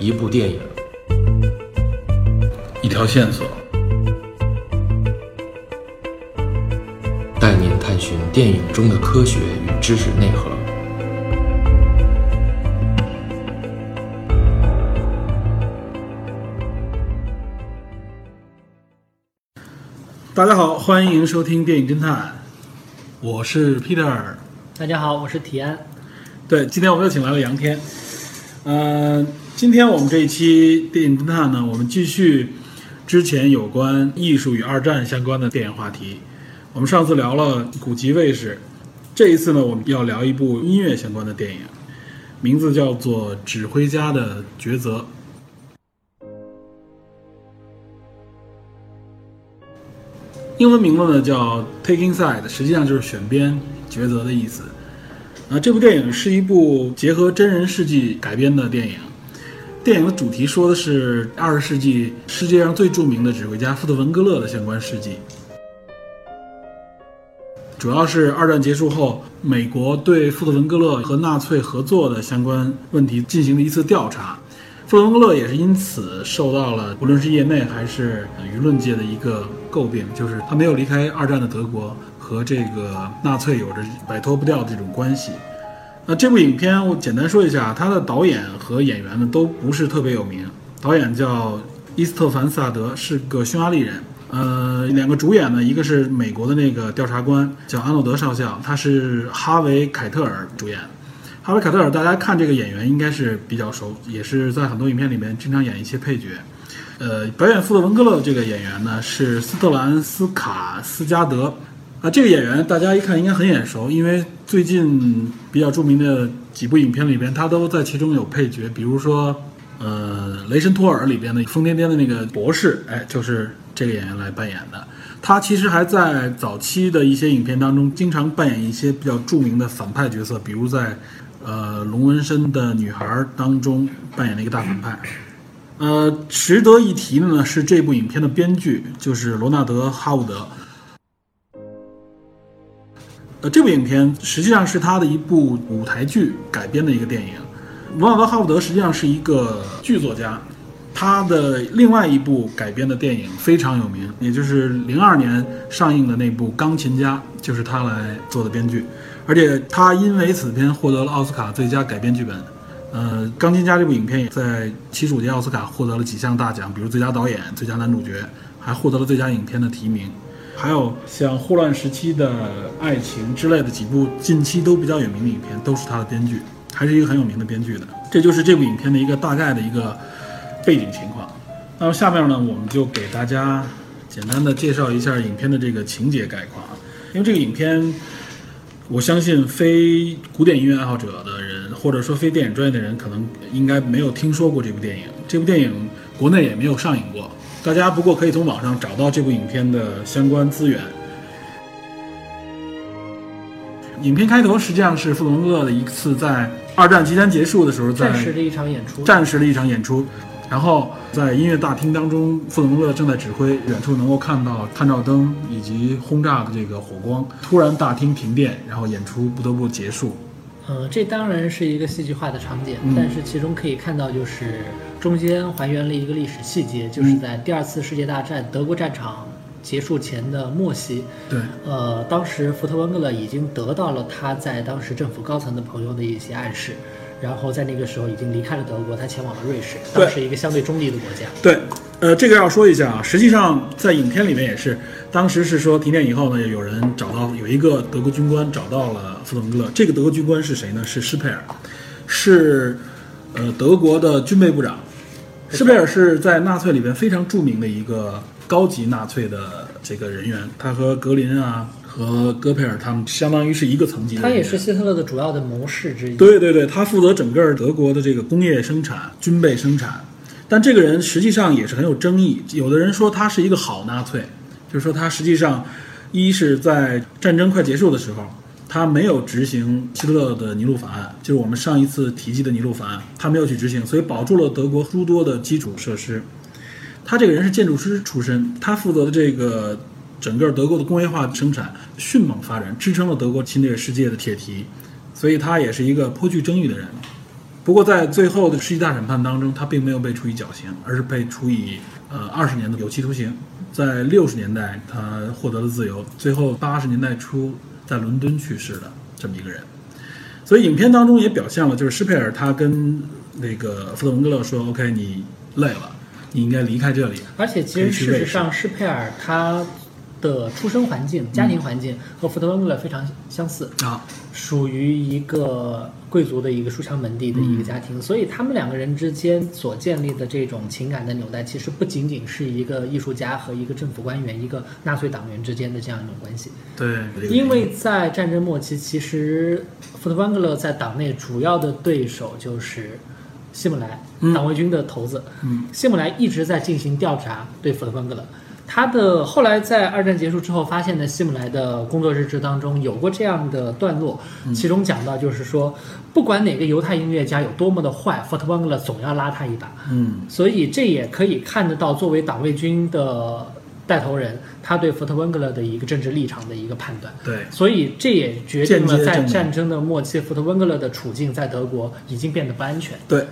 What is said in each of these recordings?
一部电影，一条线索，带您探寻电影中的科学与知识内核。大家好，欢迎收听电影侦探，我是 Peter。大家好，我是提安。对，今天我们又请来了杨天。呃，今天我们这一期电影侦探呢，我们继续之前有关艺术与二战相关的电影话题。我们上次聊了古籍卫士，这一次呢，我们要聊一部音乐相关的电影，名字叫做《指挥家的抉择》。英文名字呢叫 Taking Side，实际上就是选边、抉择的意思。啊，这部电影是一部结合真人事迹改编的电影。电影的主题说的是二十世纪世界上最著名的指挥家富特文格勒的相关事迹。主要是二战结束后，美国对富特文格勒和纳粹合作的相关问题进行了一次调查。富特文格勒也是因此受到了无论是业内还是舆论界的一个诟病，就是他没有离开二战的德国。和这个纳粹有着摆脱不掉的这种关系。那这部影片我简单说一下，它的导演和演员呢都不是特别有名。导演叫伊斯特凡·萨德，是个匈牙利人。呃，两个主演呢，一个是美国的那个调查官叫安诺德少校，他是哈维·凯特尔主演。哈维·凯特尔大家看这个演员应该是比较熟，也是在很多影片里面经常演一些配角。呃，表演富特文格勒这个演员呢是斯特兰斯卡斯加德。啊，这个演员大家一看应该很眼熟，因为最近比较著名的几部影片里边，他都在其中有配角，比如说，呃，《雷神托尔》里边的疯癫癫的那个博士，哎，就是这个演员来扮演的。他其实还在早期的一些影片当中，经常扮演一些比较著名的反派角色，比如在，呃，《龙纹身的女孩》当中扮演了一个大反派。呃，值得一提的呢是这部影片的编剧，就是罗纳德·哈伍德。呃，这部影片实际上是他的一部舞台剧改编的一个电影。罗纳德·哈伍德实际上是一个剧作家，他的另外一部改编的电影非常有名，也就是零二年上映的那部《钢琴家》，就是他来做的编剧，而且他因为此片获得了奥斯卡最佳改编剧本。呃，《钢琴家》这部影片也在七十五届奥斯卡获得了几项大奖，比如最佳导演、最佳男主角，还获得了最佳影片的提名。还有像《霍乱时期的爱情》之类的几部近期都比较有名的影片，都是他的编剧，还是一个很有名的编剧的。这就是这部影片的一个大概的一个背景情况。那么下面呢，我们就给大家简单的介绍一下影片的这个情节概况啊。因为这个影片，我相信非古典音乐爱好者的人，或者说非电影专业的人，可能应该没有听说过这部电影。这部电影国内也没有上映过。大家不过可以从网上找到这部影片的相关资源。影片开头实际上是富文格勒的一次在二战即将结束的时候，在战时的一场演出。战时的一场演出，然后在音乐大厅当中，富文格勒正在指挥，远处能够看到探照灯以及轰炸的这个火光。突然大厅停电，然后演出不得不结束。呃，这当然是一个戏剧化的场景，但是其中可以看到，就是中间还原了一个历史细节，就是在第二次世界大战德国战场结束前的末期。对，呃，当时福特温格勒已经得到了他在当时政府高层的朋友的一些暗示，然后在那个时候已经离开了德国，他前往了瑞士，当时一个相对中立的国家。对，呃，这个要说一下啊，实际上在影片里面也是。当时是说停电以后呢，有人找到有一个德国军官找到了富特文格勒。这个德国军官是谁呢？是施佩尔，是呃德国的军备部长。施佩尔是在纳粹里边非常著名的一个高级纳粹的这个人员，他和格林啊和戈培尔他们相当于是一个层级的。他也是希特勒的主要的谋士之一。对对对，他负责整个德国的这个工业生产、军备生产。但这个人实际上也是很有争议，有的人说他是一个好纳粹。就是说，他实际上，一是在战争快结束的时候，他没有执行希特勒的尼禄法案，就是我们上一次提及的尼禄法案，他没有去执行，所以保住了德国诸多的基础设施。他这个人是建筑师出身，他负责的这个整个德国的工业化生产迅猛发展，支撑了德国侵略世界的铁蹄，所以他也是一个颇具争议的人。不过在最后的世纪大审判当中，他并没有被处以绞刑，而是被处以呃二十年的有期徒刑。在六十年代，他获得了自由，最后八十年代初在伦敦去世的这么一个人。所以影片当中也表现了，就是施佩尔他跟那个福特文格勒说：“OK，你累了，你应该离开这里。”而且其实事实上，施佩尔他的出生环境、家庭环境和福特温格勒非常相似啊，属于一个贵族的一个书香门第的一个家庭，所以他们两个人之间所建立的这种情感的纽带，其实不仅仅是一个艺术家和一个政府官员、一个纳粹党员之间的这样一种关系。对，因为在战争末期，其实福特温格勒在党内主要的对手就是希姆莱，党卫军的头子。嗯，希姆莱一直在进行调查对福特温格勒。他的后来在二战结束之后发现的希姆莱的工作日志当中有过这样的段落，其中讲到就是说，不管哪个犹太音乐家有多么的坏，福特温格勒总要拉他一把。嗯，所以这也可以看得到，作为党卫军的带头人，他对福特温格勒的一个政治立场的一个判断。对，所以这也决定了在战争的末期，福特温格勒的处境在德国已经变得不安全。对，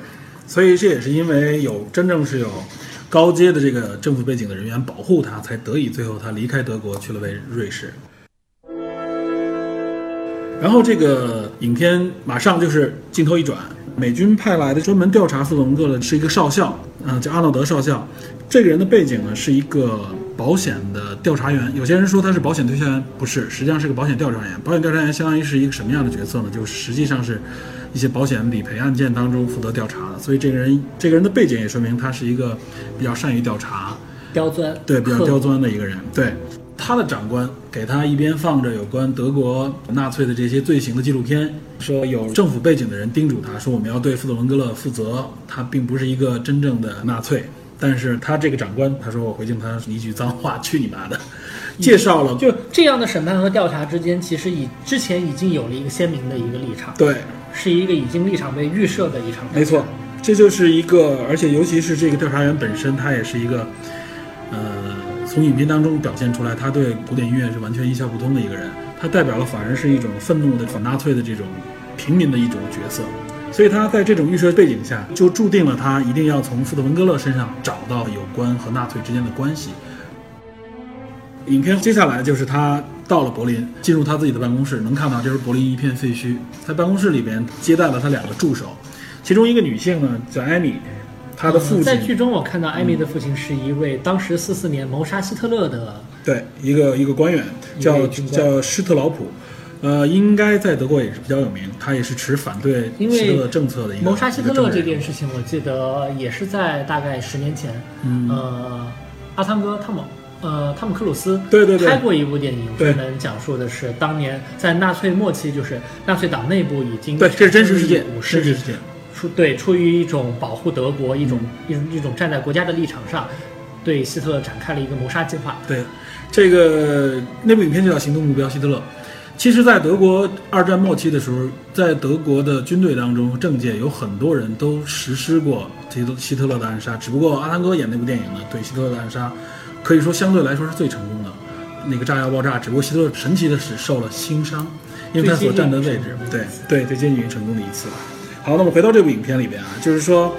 所以这也是因为有真正是有。高阶的这个政府背景的人员保护他，才得以最后他离开德国去了为瑞士。然后这个影片马上就是镜头一转，美军派来的专门调查富特文格的是一个少校，嗯，叫阿诺德少校。这个人的背景呢是一个保险的调查员。有些人说他是保险推销员，不是，实际上是个保险调查员。保险调查员相当于是一个什么样的角色呢？就是实际上是。一些保险理赔案件当中负责调查的，所以这个人这个人的背景也说明他是一个比较善于调查、刁钻，对比较刁钻的一个人。对他的长官给他一边放着有关德国纳粹的这些罪行的纪录片，说有政府背景的人叮嘱他说我们要对富特文格勒负责，他并不是一个真正的纳粹。但是他这个长官他说我回敬他一句脏话，去你妈的！介绍了就这样的审判和调查之间，其实已之前已经有了一个鲜明的一个立场。对。是一个已经立场被预设的一场，没错，这就是一个，而且尤其是这个调查员本身，他也是一个，呃，从影片当中表现出来，他对古典音乐是完全一窍不通的一个人，他代表了反而是一种愤怒的反纳粹的这种平民的一种角色，所以他在这种预设背景下，就注定了他一定要从斯特文格勒身上找到有关和纳粹之间的关系。影片接下来就是他。到了柏林，进入他自己的办公室，能看到这时候柏林一片废墟。在办公室里边接待了他两个助手，其中一个女性呢叫艾米，她的父亲。在剧中我看到艾米的父亲是一位当时四四年谋杀希特勒的，对，一个一个官员叫叫施特劳普，呃，应该在德国也是比较有名，他也是持反对希特勒政策的一个。谋杀希特勒这件事情，我记得也是在大概十年前，呃，阿汤哥汤姆。呃，汤姆克鲁斯对对对拍过一部电影，专门讲述的是当年在纳粹末期，就是纳粹党内部已经对，这是真实事件，真实事件。出对出于一种保护德国，一种一种一种站在国家的立场上，对希特勒展开了一个谋杀计划。对，这个那部影片就叫《行动目标希特勒》。其实，在德国二战末期的时候，在德国的军队当中，政界有很多人都实施过希特希特勒的暗杀，只不过阿汤哥演那部电影呢，对希特勒的暗杀。可以说相对来说是最成功的，那个炸药爆炸，只不过希特勒神奇的是受了轻伤，因为他所站的位置，对对，最接近于成功的一次。好，那么回到这部影片里边啊，就是说，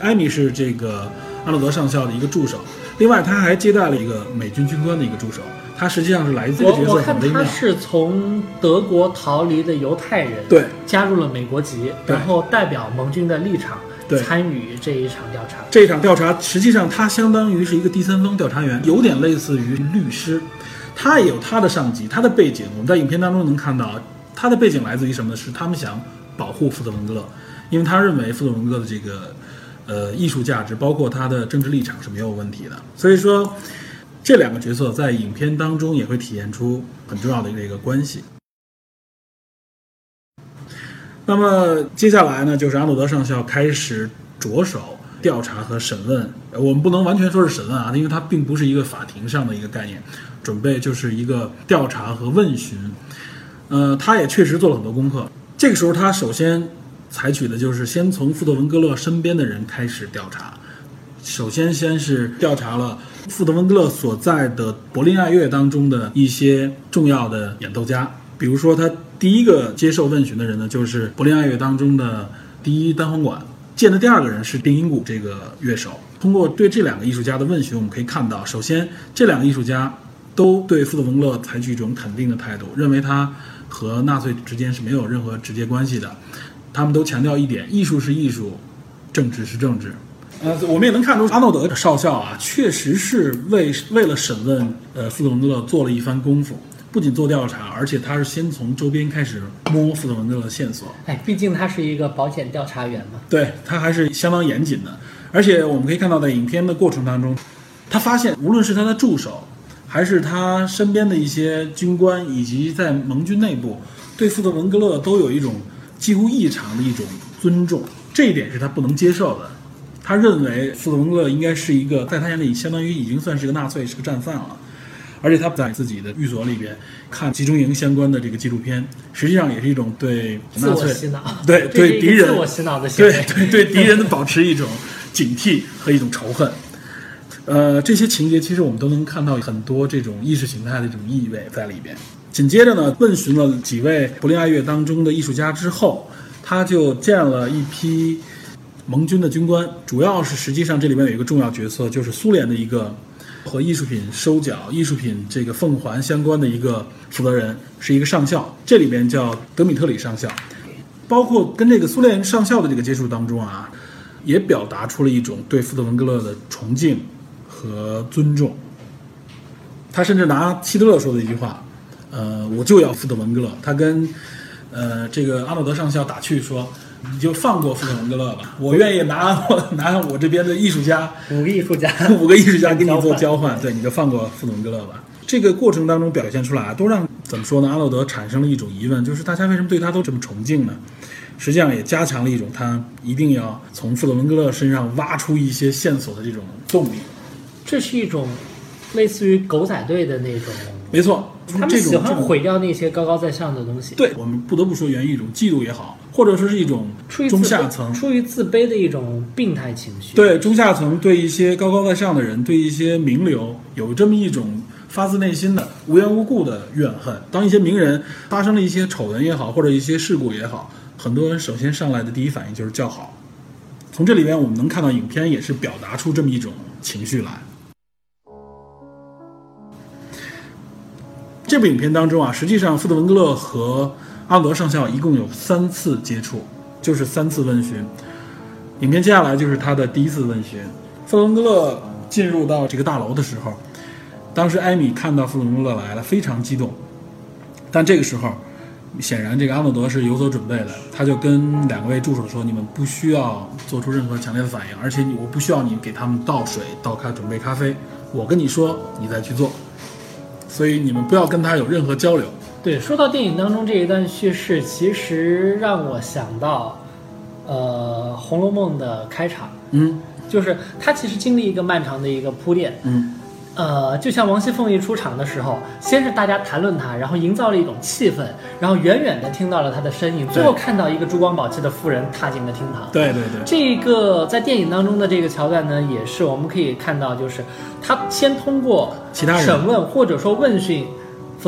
艾米是这个阿诺德上校的一个助手，另外他还接待了一个美军军官的一个助手，他实际上是来自这个角色很微妙。他是从德国逃离的犹太人，对，加入了美国籍，然后代表盟军的立场。参与这一场调查，这一场调查实际上他相当于是一个第三方调查员，有点类似于律师，他也有他的上级，他的背景，我们在影片当中能看到，他的背景来自于什么呢？是他们想保护福特文格勒，因为他认为福特文格勒的这个呃艺术价值，包括他的政治立场是没有问题的。所以说，这两个角色在影片当中也会体现出很重要的这个关系。那么接下来呢，就是阿诺德上校开始着手调查和审问。我们不能完全说是审问啊，因为它并不是一个法庭上的一个概念，准备就是一个调查和问询。呃，他也确实做了很多功课。这个时候，他首先采取的就是先从富特文格勒身边的人开始调查。首先，先是调查了富特文格勒所在的柏林爱乐当中的一些重要的演奏家，比如说他。第一个接受问询的人呢，就是柏林爱乐当中的第一单簧管，建的第二个人是定音鼓这个乐手。通过对这两个艺术家的问询，我们可以看到，首先这两个艺术家都对富特文勒采取一种肯定的态度，认为他和纳粹之间是没有任何直接关系的。他们都强调一点：艺术是艺术，政治是政治。呃，我们也能看出阿诺德少校啊，确实是为为了审问呃富特文勒做了一番功夫，不仅做调查，而且他是先从周边开始摸富特文格勒的线索。哎，毕竟他是一个保险调查员嘛。对他还是相当严谨的。而且我们可以看到，在影片的过程当中，他发现无论是他的助手，还是他身边的一些军官，以及在盟军内部，对富特文格勒都有一种几乎异常的一种尊重。这一点是他不能接受的。他认为富特文格勒应该是一个，在他眼里相当于已经算是个纳粹，是个战犯了。而且他在自己的寓所里边看集中营相关的这个纪录片，实际上也是一种对纳粹、洗脑，对对敌人自我洗脑的行为，对对对敌人的保持一种警惕和一种仇恨。呃，这些情节其实我们都能看到很多这种意识形态的这种意味在里边。紧接着呢，问询了几位柏林爱乐当中的艺术家之后，他就见了一批。盟军的军官主要是，实际上这里面有一个重要角色，就是苏联的一个和艺术品收缴、艺术品这个奉还相关的一个负责人，是一个上校，这里边叫德米特里上校。包括跟这个苏联上校的这个接触当中啊，也表达出了一种对富特文格勒的崇敬和尊重。他甚至拿希特勒说的一句话：“呃，我就要富特文格勒。”他跟呃这个阿诺德上校打趣说。你就放过富特文格勒吧，我愿意拿我 拿我这边的艺术家五个艺术家 五个艺术家跟你做交换，对，你就放过富特文格勒吧。这个过程当中表现出来，都让怎么说呢？阿诺德产生了一种疑问，就是大家为什么对他都这么崇敬呢？实际上也加强了一种他一定要从富德文格勒身上挖出一些线索的这种动力。这是一种类似于狗仔队的那种，没错，他们喜欢毁掉那些高高在上的东西。对我们不得不说，源于一种嫉妒也好。或者说是一种中下层出于自卑的一种病态情绪。对中下层对一些高高在上的人，对一些名流有这么一种发自内心的无缘无故的怨恨。当一些名人发生了一些丑闻也好，或者一些事故也好，很多人首先上来的第一反应就是叫好。从这里面我们能看到，影片也是表达出这么一种情绪来。这部影片当中啊，实际上富德文格勒和阿德上校一共有三次接触，就是三次问询。影片接下来就是他的第一次问询。弗伦格勒进入到这个大楼的时候，当时艾米看到弗伦格勒来了，非常激动。但这个时候，显然这个阿诺德是有所准备的，他就跟两位助手说：“你们不需要做出任何强烈的反应，而且我不需要你给他们倒水、倒咖、准备咖啡。我跟你说，你再去做。所以你们不要跟他有任何交流。”对，说到电影当中这一段叙事，其实让我想到，呃，《红楼梦》的开场，嗯，就是它其实经历一个漫长的一个铺垫，嗯，呃，就像王熙凤一出场的时候，先是大家谈论她，然后营造了一种气氛，然后远远的听到了她的身影，最后看到一个珠光宝气的妇人踏进了厅堂。对对对，这个在电影当中的这个桥段呢，也是我们可以看到，就是他先通过其他人审问或者说问讯。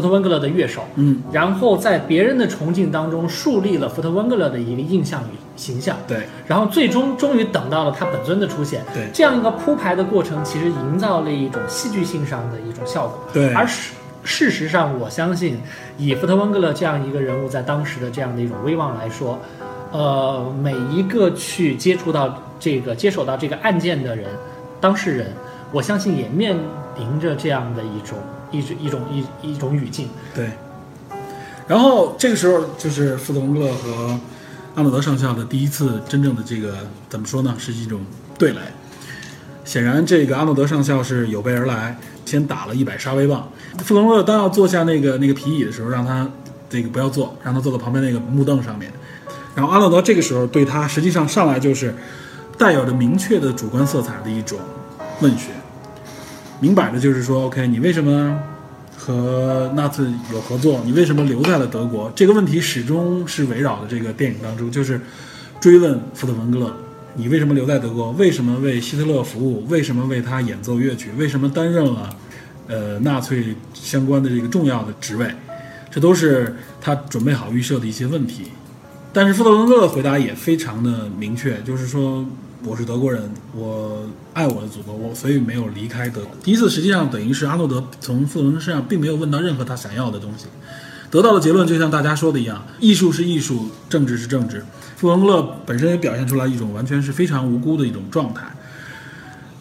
福特温格勒的乐手，嗯，然后在别人的崇敬当中树立了福特温格勒的一个印象与形象，对，然后最终终于等到了他本尊的出现，对，这样一个铺排的过程，其实营造了一种戏剧性上的一种效果，对，而事事实上，我相信以福特温格勒这样一个人物在当时的这样的一种威望来说，呃，每一个去接触到这个接手到这个案件的人，当事人，我相信也面临着这样的一种。一种一种一一种语境，对。然后这个时候就是富特文格勒和阿诺德上校的第一次真正的这个怎么说呢？是一种对垒。显然，这个阿诺德上校是有备而来，先打了一百杀威棒。富特文格勒当要坐下那个那个皮椅的时候，让他这个不要坐，让他坐到旁边那个木凳上面。然后阿诺德这个时候对他实际上上来就是带有着明确的主观色彩的一种问询。明摆着就是说，OK，你为什么和纳粹有合作？你为什么留在了德国？这个问题始终是围绕的这个电影当中，就是追问福特文格勒，你为什么留在德国？为什么为希特勒服务？为什么为他演奏乐曲？为什么担任了呃纳粹相关的这个重要的职位？这都是他准备好预设的一些问题。但是富特文格勒的回答也非常的明确，就是说我是德国人，我爱我的祖国，我所以没有离开德国。第一次实际上等于是阿诺德从富特文格勒身上并没有问到任何他想要的东西，得到的结论就像大家说的一样，艺术是艺术，政治是政治。富特文格勒本身也表现出来一种完全是非常无辜的一种状态。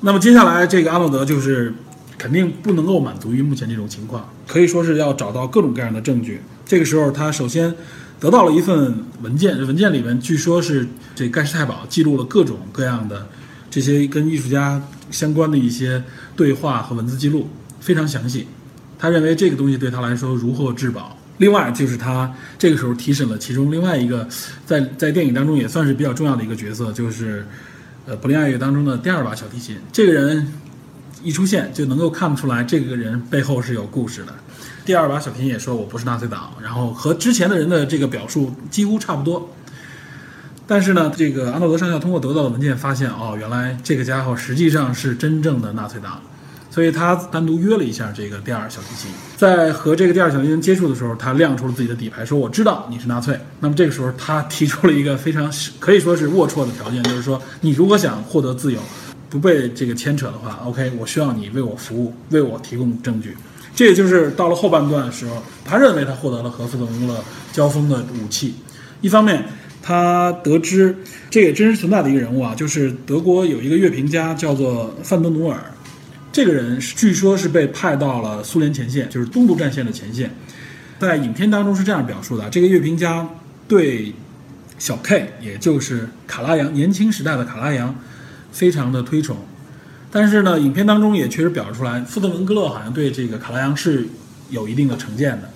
那么接下来这个阿诺德就是肯定不能够满足于目前这种情况，可以说是要找到各种各样的证据。这个时候他首先。得到了一份文件，文件里面据说是这盖世太保记录了各种各样的这些跟艺术家相关的一些对话和文字记录，非常详细。他认为这个东西对他来说如获至宝。另外就是他这个时候提审了其中另外一个在 在电影当中也算是比较重要的一个角色，就是呃柏林爱乐当中的第二把小提琴。这个人一出现就能够看出来这个人背后是有故事的。第二把小提琴也说我不是纳粹党，然后和之前的人的这个表述几乎差不多。但是呢，这个阿诺德上校通过得到的文件发现，哦，原来这个家伙实际上是真正的纳粹党，所以他单独约了一下这个第二小提琴。在和这个第二小提琴接触的时候，他亮出了自己的底牌，说我知道你是纳粹。那么这个时候，他提出了一个非常可以说是龌龊的条件，就是说你如果想获得自由，不被这个牵扯的话，OK，我需要你为我服务，为我提供证据。这也就是到了后半段的时候，他认为他获得了和富特文格勒交锋的武器。一方面，他得知这也真实存在的一个人物啊，就是德国有一个乐评家叫做范德努尔，这个人据说是被派到了苏联前线，就是东部战线的前线。在影片当中是这样表述的：这个乐评家对小 K，也就是卡拉扬年轻时代的卡拉扬，非常的推崇。但是呢，影片当中也确实表示出来，富特文格勒好像对这个卡拉扬是有一定的成见的。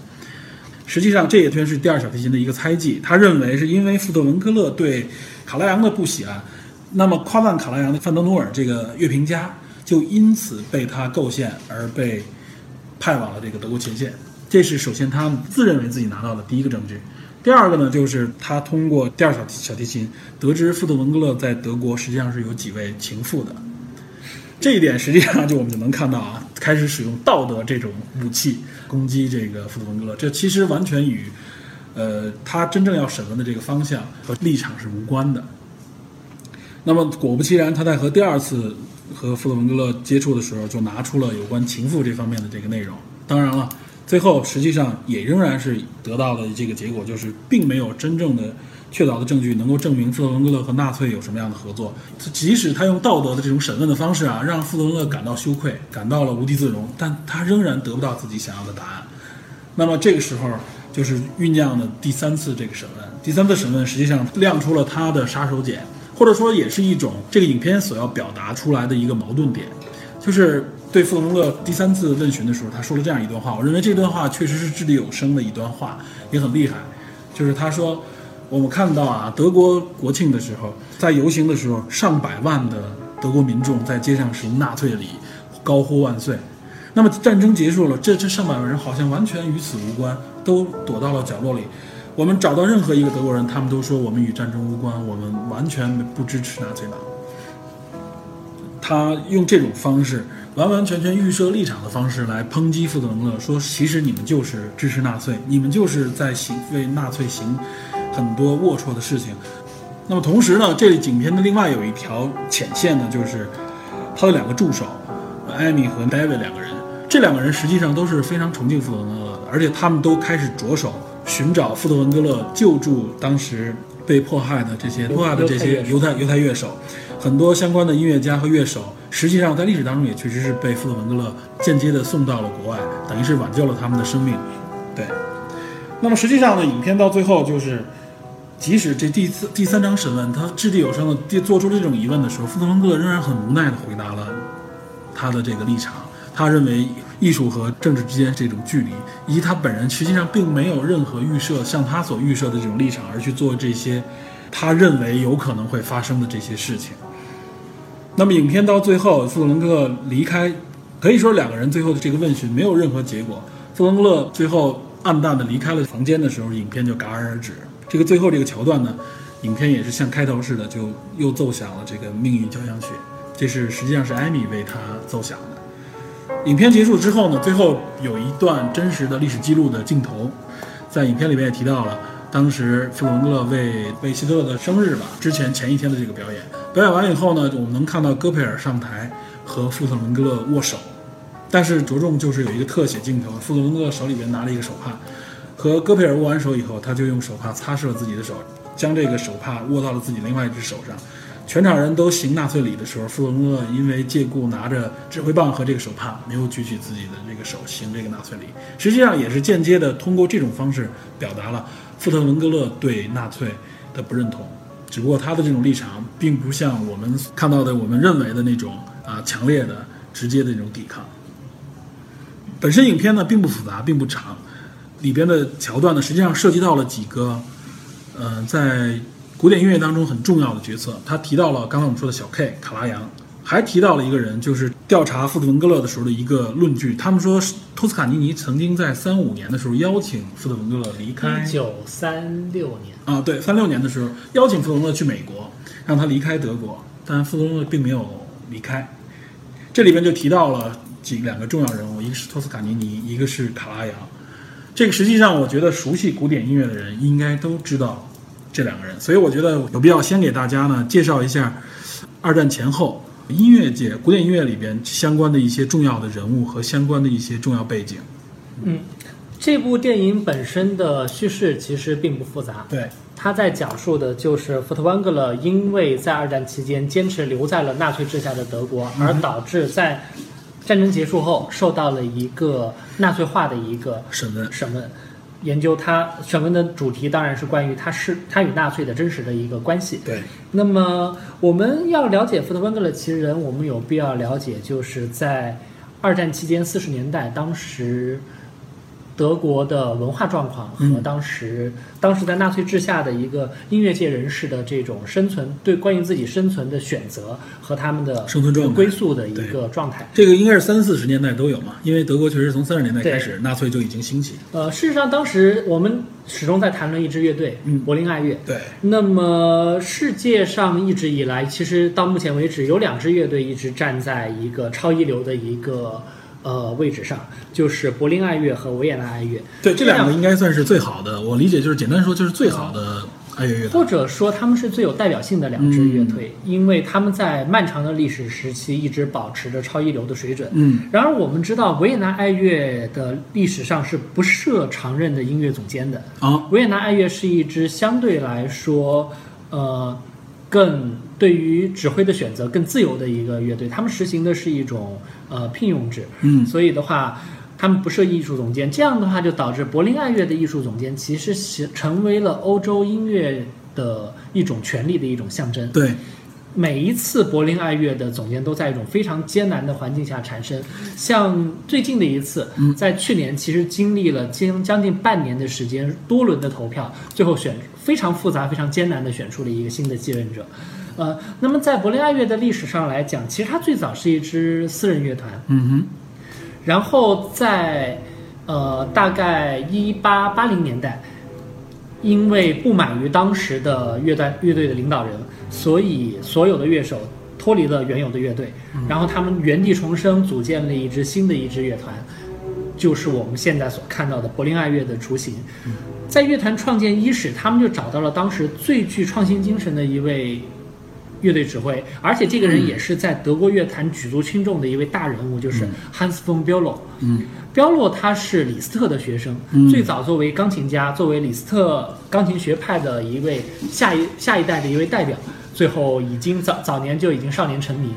实际上，这也全是第二小提琴的一个猜忌。他认为是因为富特文格勒对卡拉扬的不喜爱，那么夸赞卡拉扬的范德努尔这个乐评家就因此被他构陷而被派往了这个德国前线。这是首先他自认为自己拿到的第一个证据。第二个呢，就是他通过第二小小提琴得知富特文格勒在德国实际上是有几位情妇的。这一点实际上就我们就能看到啊，开始使用道德这种武器攻击这个富特文格勒，这其实完全与，呃，他真正要审问的这个方向和立场是无关的。那么果不其然，他在和第二次和富特文格勒接触的时候，就拿出了有关情妇这方面的这个内容。当然了，最后实际上也仍然是得到了这个结果，就是并没有真正的。确凿的证据能够证明富特文格勒和纳粹有什么样的合作，即使他用道德的这种审问的方式啊，让富特文格勒感到羞愧，感到了无地自容，但他仍然得不到自己想要的答案。那么这个时候就是酝酿的第三次这个审问，第三次审问实际上亮出了他的杀手锏，或者说也是一种这个影片所要表达出来的一个矛盾点，就是对富特文格勒第三次问询的时候，他说了这样一段话，我认为这段话确实是掷地有声的一段话，也很厉害，就是他说。我们看到啊，德国国庆的时候，在游行的时候，上百万的德国民众在街上使用纳粹礼，高呼万岁。那么战争结束了，这这上百万人好像完全与此无关，都躲到了角落里。我们找到任何一个德国人，他们都说我们与战争无关，我们完全不支持纳粹党。他用这种方式，完完全全预设立场的方式来抨击富特文格勒，说其实你们就是支持纳粹，你们就是在行为纳粹行。很多龌龊的事情。那么同时呢，这影片的另外有一条浅线呢，就是他的两个助手艾米和 David 两个人。这两个人实际上都是非常崇敬富特文格勒的，而且他们都开始着手寻找富特文格勒救助当时被迫害的这些迫害的这些犹太犹太乐手。很多相关的音乐家和乐手，实际上在历史当中也确实是被富特文格勒间接的送到了国外，等于是挽救了他们的生命。对。那么实际上呢，影片到最后就是。即使这第四、第三章审问，他掷地有声的做出了这种疑问的时候，富特文格勒仍然很无奈的回答了他的这个立场。他认为艺术和政治之间这种距离，以及他本人实际上并没有任何预设，像他所预设的这种立场而去做这些他认为有可能会发生的这些事情。那么影片到最后，富特文格勒离开，可以说两个人最后的这个问询没有任何结果。富特文格勒最后暗淡的离开了房间的时候，影片就戛然而止。这个最后这个桥段呢，影片也是像开头似的，就又奏响了这个命运交响曲。这是实际上是艾米为他奏响的。影片结束之后呢，最后有一段真实的历史记录的镜头，在影片里面也提到了，当时弗洛文格勒为为希特勒的生日吧之前前一天的这个表演，表演完以后呢，我们能看到戈培尔上台和富特文格勒握手，但是着重就是有一个特写镜头，富特文格勒手里边拿了一个手帕，和戈培尔握完手以后，他就用手帕擦拭了自己的手，将这个手帕握到了自己另外一只手上。全场人都行纳粹礼的时候，富特文格勒因为借故拿着指挥棒和这个手帕，没有举起自己的这个手行这个纳粹礼，实际上也是间接的通过这种方式表达了富特文格勒对纳粹的不认同。只不过他的这种立场，并不像我们看到的、我们认为的那种啊强烈的、直接的那种抵抗。本身影片呢并不复杂，并不长，里边的桥段呢实际上涉及到了几个，呃，在古典音乐当中很重要的角色。他提到了刚才我们说的小 K 卡拉扬，还提到了一个人，就是调查富特文格勒的时候的一个论据。他们说托斯卡尼尼曾经在三五年的时候邀请富特文格勒离开一九三六年，啊，对，三六年的时候邀请富特文格勒去美国，让他离开德国，但富特文格勒并没有离开。这里边就提到了几两个重要人物，一个是托斯卡尼尼，一个是卡拉扬。这个实际上，我觉得熟悉古典音乐的人应该都知道这两个人，所以我觉得有必要先给大家呢介绍一下二战前后音乐界古典音乐里边相关的一些重要的人物和相关的一些重要背景。嗯，这部电影本身的叙事其实并不复杂，对，他在讲述的就是福特万格勒因为在二战期间坚持留在了纳粹治下的德国，而导致在战争结束后受到了一个纳粹化的一个审问。审问。研究他选文的主题当然是关于他是他与纳粹的真实的一个关系。对，那么我们要了解福特温格勒其人，我们有必要了解，就是在二战期间四十年代，当时德国的文化状况和嗯当时、当时在纳粹治下的一个音乐界人士的这种生存，对关于自己生存的选择和他们的生存状态归宿的一个状态。这个应该是三四十年代都有嘛，因为德国确实从三十年代开始，纳粹就已经兴起。呃，事实上，当时我们始终在谈论一支乐队，嗯柏林爱乐。对，那么世界上一直以来，其实到目前为止，有两支乐队一直站在一个超一流的一个呃位置上，就是柏林爱乐和维也纳爱乐。对，这两个应该算是最好的。我理解就是简单说就是最好的爱乐乐队。或者说他们是最有代表性的两支乐队，因为他们在漫长的历史时期一直保持着超一流的水准。嗯，然而我们知道，维也纳爱乐的历史上是不设常任的音乐总监的。啊，维也纳爱乐是一支相对来说，呃，更对于指挥的选择更自由的一个乐队。他们实行的是一种呃聘用制，嗯所以的话，他们不设艺术总监。这样的话，就导致柏林爱乐的艺术总监其实是成为了欧洲音乐的一种权力的一种象征。对，每一次柏林爱乐的总监都在一种非常艰难的环境下产生。像最近的一次，在去年其实经历了将将近半年的时间，多轮的投票，最后选非常复杂、非常艰难的选出了一个新的继任者。呃，那么在柏林爱乐的历史上来讲，其实它最早是一支私人乐团，嗯哼，然后在呃大概一八八零年代，因为不满于当时的乐队乐队的领导人，所以所有的乐手脱离了原有的乐队，然后他们原地重生，组建了一支新的一支乐团，就是我们现在所看到的柏林爱乐的雏形。在乐团创建伊始，他们就找到了当时最具创新精神的一位乐队指挥，而且这个人也是在德国乐坛举足轻重的一位大人物，就是 Hans von Bülow。嗯，彪洛他是李斯特的学生，嗯最早作为钢琴家，作为李斯特钢琴学派的一位下一下一代的一位代表，最后已经早早年就已经少年成名，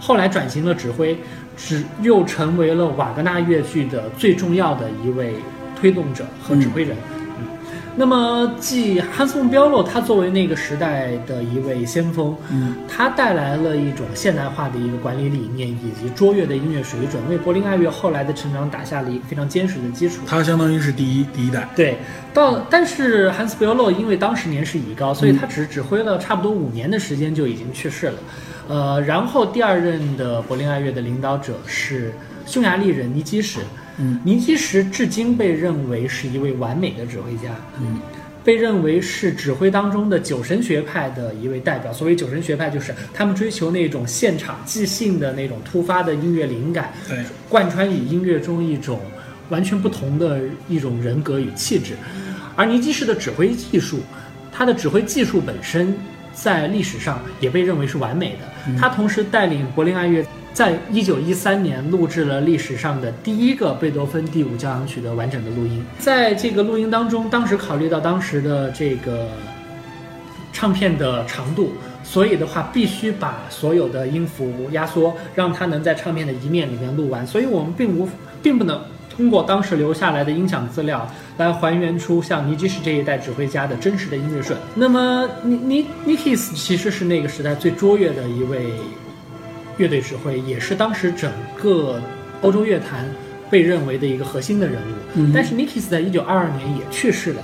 后来转型了指挥，只又成为了瓦格纳乐剧的最重要的一位推动者和指挥人。嗯那么，继汉斯·冯·彪洛，他作为那个时代的一位先锋，嗯，他带来了一种现代化的一个管理理念，以及卓越的音乐水准，为柏林爱乐后来的成长打下了一个非常坚实的基础。他相当于是第一第一代。对，到但是汉斯·彪洛因为当时年事已高，所以他只指挥了差不多五年的时间就已经去世了。呃，然后第二任的柏林爱乐的领导者是匈牙利人尼基什。嗯，尼基什至今被认为是一位完美的指挥家。嗯，被认为是指挥当中的酒神学派的一位代表。所谓酒神学派，就是他们追求那种现场即兴的那种突发的音乐灵感，对，贯穿于音乐中一种完全不同的一种人格与气质。而尼基什的指挥技术，他的指挥技术本身在历史上也被认为是完美的。他同时带领柏林爱乐。在一九一三年录制了历史上的第一个贝多芬第五交响曲的完整的录音。在这个录音当中，当时考虑到当时的这个唱片的长度，所以的话必须把所有的音符压缩，让它能在唱片的一面里面录完。所以我们并无并不能通过当时留下来的音响资料来还原出像尼基什这一代指挥家的真实的音乐顺。那么尼尼尼基斯其实是那个时代最卓越的一位。乐队指挥也是当时整个欧洲乐坛被认为的一个核心的人物。但是 n i k i s 在一九二二年也去世了，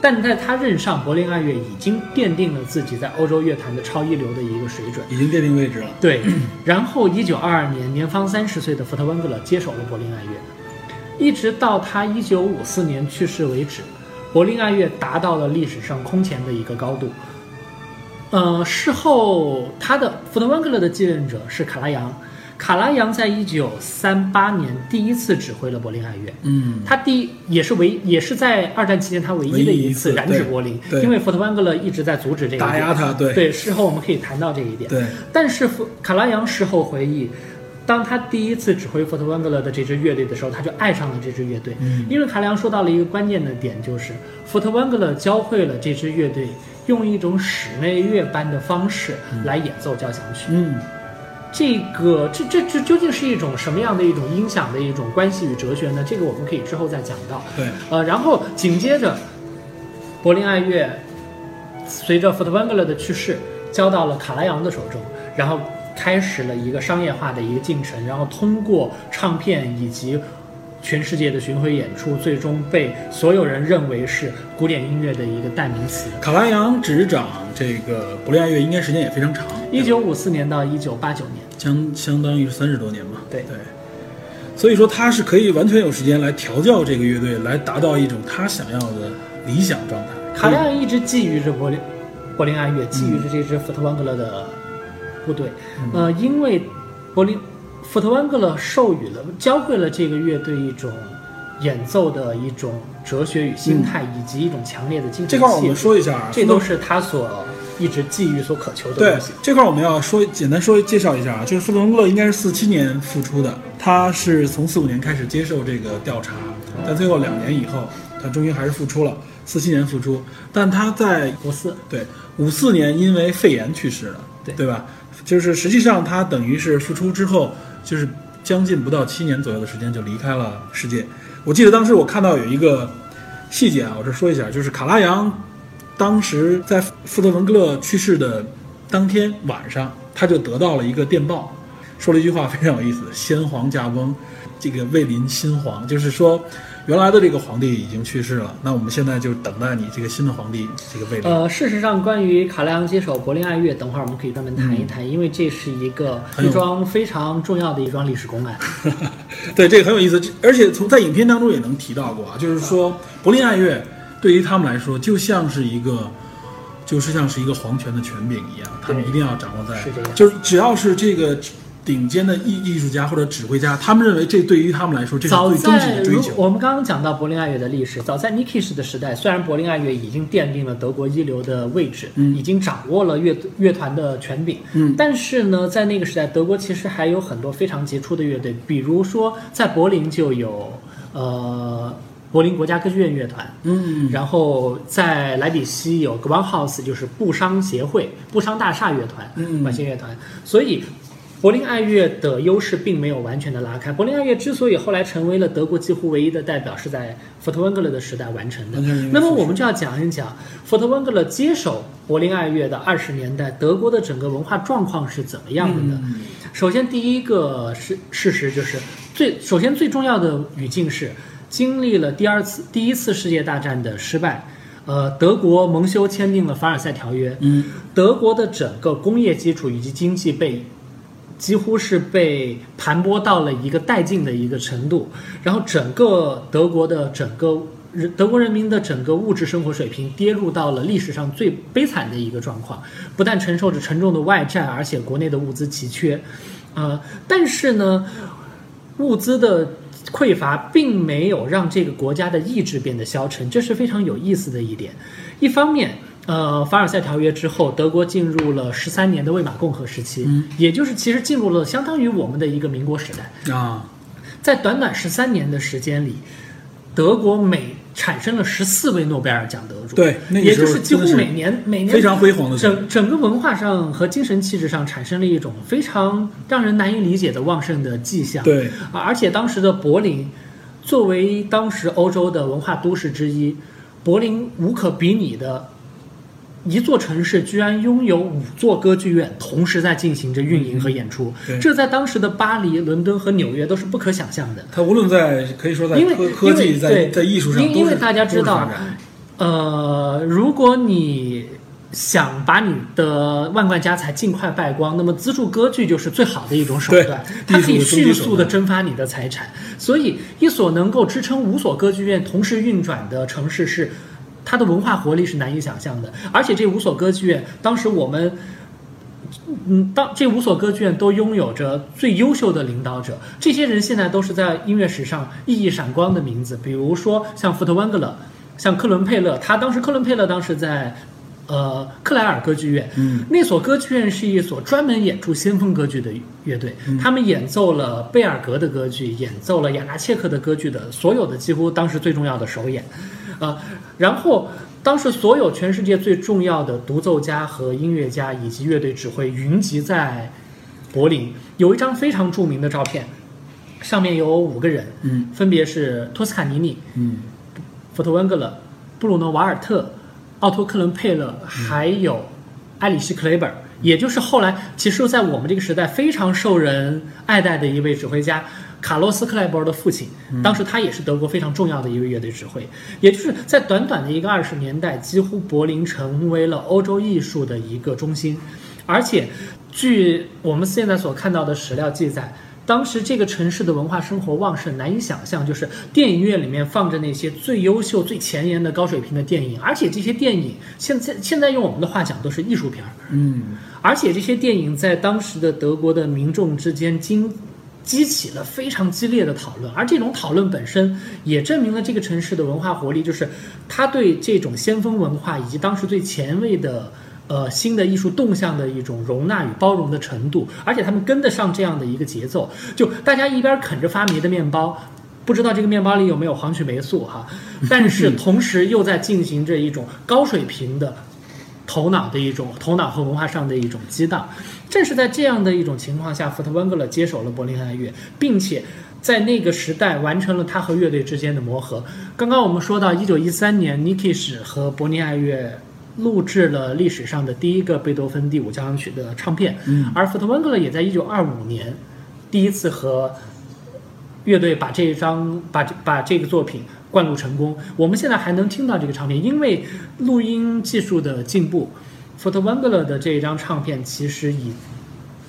但在他任上，柏林爱乐已经奠定了自己在欧洲乐坛的超一流的一个水准，已经奠定位置了。对。然后一九二二年，年方三十岁的福特温格勒接手了柏林爱乐，一直到他一九五四年去世为止，柏林爱乐达到了历史上空前的一个高度。呃，事后他的福特温格勒的继任者是卡拉扬，卡拉扬在一九三八年第一次指挥了柏林爱乐，嗯，他第一也是唯也是在二战期间他唯一的一次染指柏林，因为福特温格勒一直在阻止这个打压他，对对，事后我们可以谈到这一点，对，但是卡拉扬事后回忆。当他第一次指挥福特温格勒的这支乐队的时候，他就爱上了这支乐队。嗯，因为卡良说到了一个关键的点，就是福特温格勒教会了这支乐队用一种室内乐般的方式来演奏交响曲。嗯，这个这这这究竟是一种什么样的一种音响的一种关系与哲学呢？这个我们可以之后再讲到。对，呃，然后紧接着，柏林爱乐随着福特温格勒的去世，交到了卡拉扬的手中，然后。开始了一个商业化的一个进程，然后通过唱片以及全世界的巡回演出，最终被所有人认为是古典音乐的一个代名词。卡拉扬执掌这个柏林爱乐应该时间也非常长，一九五四年到一九八九年，相相当于三十多年嘛。对对，所以说他是可以完全有时间来调教这个乐队，来达到一种他想要的理想状态。卡拉扬一直觊觎着柏林柏林爱乐，觊觎着这支福特旺格勒的。部队，呃，因为柏林福特温格勒授予了、教会了这个乐队一种演奏的一种哲学与心态，以及一种强烈的精神。这块我们说一下，这都是他所一直寄予、所渴求的东西。这块我们要说简单说介绍一下啊，就是福特温格勒应该是四七年复出的，他是从四五年开始接受这个调查，但最后两年以后，他终于还是复出了。四七年复出，但他在五四对五四年因为肺炎去世了，对对吧？就是实际上他等于是复出之后，就是将近不到七年左右的时间就离开了世界。我记得当时我看到有一个细节啊，我这说一下，就是卡拉扬当时在富德文格勒去世的当天晚上，他就得到了一个电报，说了一句话非常有意思：“先皇驾崩，这个位临新皇。”就是说。原来的这个皇帝已经去世了，那我们现在就等待你这个新的皇帝这个位置。呃，事实上，关于卡莱扬接手柏林爱乐，等会儿我们可以专门谈一谈，因为这是一个一桩非常重要的一桩历史公案。对，这个很有意思，而且从在影片当中也能提到过啊，就是说柏林爱乐对于他们来说就像是一个，就是像是一个皇权的权柄一样，他们一定要掌握在，就是只要是这个。顶尖的艺艺术家或者指挥家，他们认为这对于他们来说，这是最终极的追求。我们刚刚讲到柏林爱乐的历史，早在 Nikish 的时代，虽然柏林爱乐已经奠定了德国一流的位置，嗯，已经掌握了乐乐团的权柄，嗯，但是呢，在那个时代，德国其实还有很多非常杰出的乐队，比如说在柏林就有呃柏林国家歌剧院乐团，嗯，然后在莱比锡有 g w a n House，就是布商协会、布商大厦乐团，嗯，管弦乐团，所以。柏林爱乐的优势并没有完全的拉开。柏林爱乐之所以后来成为了德国几乎唯一的代表，是在福特温格勒的时代完成的。那么我们就要讲一讲福特温格勒接手柏林爱乐的二十年代，德国的整个文化状况是怎么样的呢？首先，第一个事事实就是最首先最重要的语境是经历了第二次、第一次世界大战的失败，呃，德国蒙羞签订了凡尔赛条约，嗯，德国的整个工业基础以及经济被。几乎是被盘剥到了一个殆尽的一个程度，然后整个德国的整个德国人民的整个物质生活水平跌入到了历史上最悲惨的一个状况，不但承受着沉重的外债，而且国内的物资奇缺，呃，但是呢，物资的匮乏并没有让这个国家的意志变得消沉，这是非常有意思的一点。一方面，呃，凡尔赛条约之后，德国进入了十三年的魏玛共和时期，嗯也就是其实进入了相当于我们的一个民国时代。啊，在短短十三年的时间里，德国每产生了十四位诺贝尔奖得主，对那个也就是几乎每年每年非常辉煌的时候整整个文化上和精神气质上产生了一种非常让人难以理解的旺盛的迹象。对，啊而且当时的柏林作为当时欧洲的文化都市之一，柏林无可比拟的一座城市居然拥有五座歌剧院同时在进行着运营和演出，对这在当时的巴黎、伦敦和纽约都是不可想象的。它无论在可以说在科科技在对在艺术上，因因为大家知道呃，如果你想把你的万贯家财尽快败光，那么资助歌剧就是最好的一种手段，它可以迅速的蒸发你的财产。所以，一所能够支撑五所歌剧院同时运转的城市是。它的文化活力是难以想象的，而且这五所歌剧院，当时我们嗯，当这五所歌剧院都拥有着最优秀的领导者，这些人现在都是在音乐史上熠熠闪光的名字，比如说像福特温格勒，像克伦佩勒，他当时克伦佩勒当时在。呃，克莱尔歌剧院，嗯，那所歌剧院是一所专门演出先锋歌剧的乐队，他们演奏了贝尔格的歌剧，演奏了雅纳切克的歌剧的所有的几乎当时最重要的首演，呃，然后当时所有全世界最重要的独奏家和音乐家以及乐队指挥云集在柏林，有一张非常著名的照片，上面有五个人，嗯。分别是托斯卡尼尼、嗯。福特温格勒、布鲁诺瓦尔特、奥托克伦佩勒，还有埃里希克雷本，也就是后来其实，在我们这个时代非常受人爱戴的一位指挥家。卡洛斯·克莱伯尔的父亲，当时他也是德国非常重要的一位乐队指挥，也就是在短短的一个二十年代，几乎柏林成为了欧洲艺术的一个中心，而且据我们现在所看到的史料记载，当时这个城市的文化生活旺盛，难以想象。就是电影院里面放着那些最优秀、最前沿的高水平的电影，而且这些电影现在现在用我们的话讲都是艺术片儿。嗯，而且这些电影在当时的德国的民众之间经激起了非常激烈的讨论，而这种讨论本身也证明了这个城市的文化活力，就是它对这种先锋文化以及当时最前卫的。呃，新的艺术动向的一种容纳与包容的程度，而且他们跟得上这样的一个节奏，就大家一边啃着发霉的面包，不知道这个面包里有没有黄曲霉素哈，但是 同时又在进行着一种高水平的头脑的一种头脑和文化上的一种激荡。正是在这样的一种情况下，福特温格勒接手了柏林爱乐，并且在那个时代完成了他和乐队之间的磨合。刚刚我们说到，一九一三年，Nikisch 和柏林爱乐录制了历史上的第一个贝多芬第五交响曲的唱片，嗯而福特温格勒也在一九二五年第一次和乐队把这一张把这把这个作品灌录成功。我们现在还能听到这个唱片，因为录音技术的进步，福特温格勒的这一张唱片其实以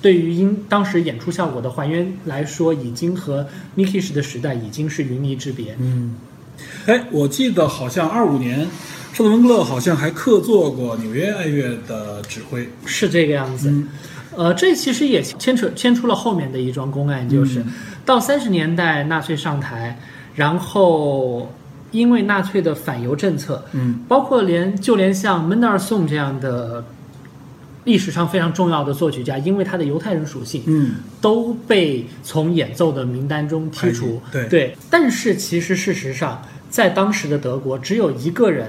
对于音当时演出效果的还原来说，已经和 Nikisch 的时代已经是云泥之别。嗯，哎，我记得好像二五年，施特温格勒好像还客座过纽约爱乐的指挥。是这个样子。嗯呃，这其实也牵扯牵出了后面的一桩公案，就是、嗯到三十年代纳粹上台，然后因为纳粹的反犹政策，嗯包括连就连像门德尔松这样的历史上非常重要的作曲家，因为他的犹太人属性，嗯都被从演奏的名单中剔除。对但是其实事实上，在当时的德国，只有一个人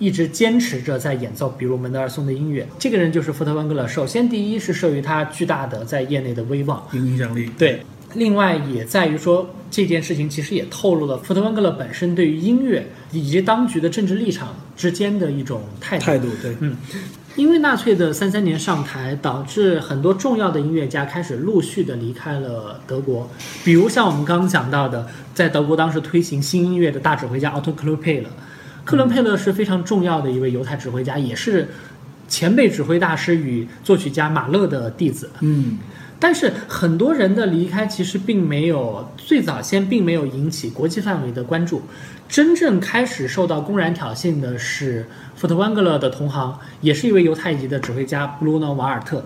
一直坚持着在演奏，比如门德尔松的音乐。这个人就是福特温格勒。首先，第一是受于他巨大的在业内的威望，有影响力。对。另外也在于说，这件事情其实也透露了福特温格勒本身对于音乐以及当局的政治立场之间的一种态度。态度对，嗯，因为纳粹的三三年上台，导致很多重要的音乐家开始陆续的离开了德国，比如像我们刚刚讲到的，在德国当时推行新音乐的大指挥家奥托·克伦佩勒。克伦佩勒是非常重要的一位犹太指挥家，也是前辈指挥大师与作曲家马勒的弟子。嗯但是很多人的离开其实并没有最早先并没有引起国际范围的关注，真正开始受到公然挑衅的是福特温格勒的同行，也是一位犹太籍的指挥家布鲁诺瓦尔特。